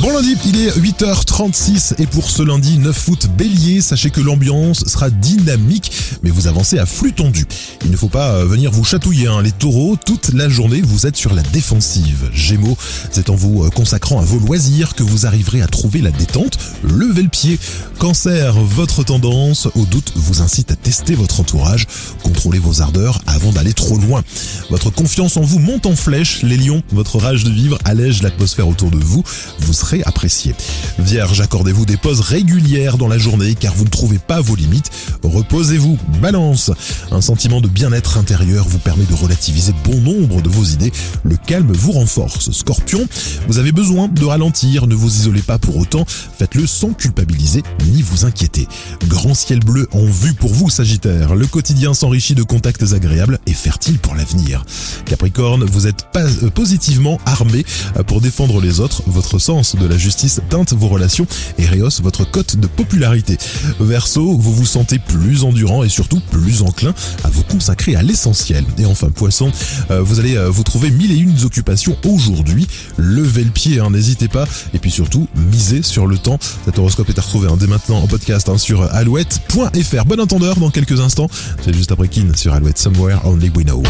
Bon lundi, il est 8h36 et pour ce lundi 9 août bélier, sachez que l'ambiance sera dynamique mais vous avancez à flux tendu. Il ne faut pas euh, venir vous chatouiller hein. les taureaux, toute la journée vous êtes sur la défensive. Gémeaux, c'est en vous euh, consacrant à vos loisirs que vous arriverez à trouver la détente, levez le pied. Cancer, votre tendance au doute vous incite à tester votre entourage, contrôlez vos ardeurs avant d'aller trop loin. Votre confiance en vous monte en flèche, les lions, votre rage de vivre allège l'atmosphère autour de vous, vous apprécié. Vierge, accordez-vous des pauses régulières dans la journée car vous ne trouvez pas vos limites. Reposez-vous. Balance, un sentiment de bien-être intérieur vous permet de relativiser bon nombre de vos idées. Le calme vous renforce. Scorpion, vous avez besoin de ralentir, ne vous isolez pas pour autant, faites-le sans culpabiliser ni vous inquiéter. Grand ciel bleu en vue pour vous, Sagittaire. Le quotidien s'enrichit de contacts agréables et fertiles pour l'avenir. Capricorne, vous êtes euh, positivement armé euh, pour défendre les autres. Votre sens de la justice teinte vos relations et rehausse votre cote de popularité. Verseau, vous vous sentez plus endurant et surtout plus enclin à vous consacrer à l'essentiel. Et enfin, Poisson, euh, vous allez vous trouver mille et une occupations aujourd'hui. Levez le pied, hein, n'hésitez pas. Et puis surtout, misez sur le temps. Cet horoscope est à retrouver hein, dès maintenant en podcast hein, sur alouette.fr. Bon entendeur dans quelques instants. C'est juste après Kin sur Alouette Somewhere Only We Know.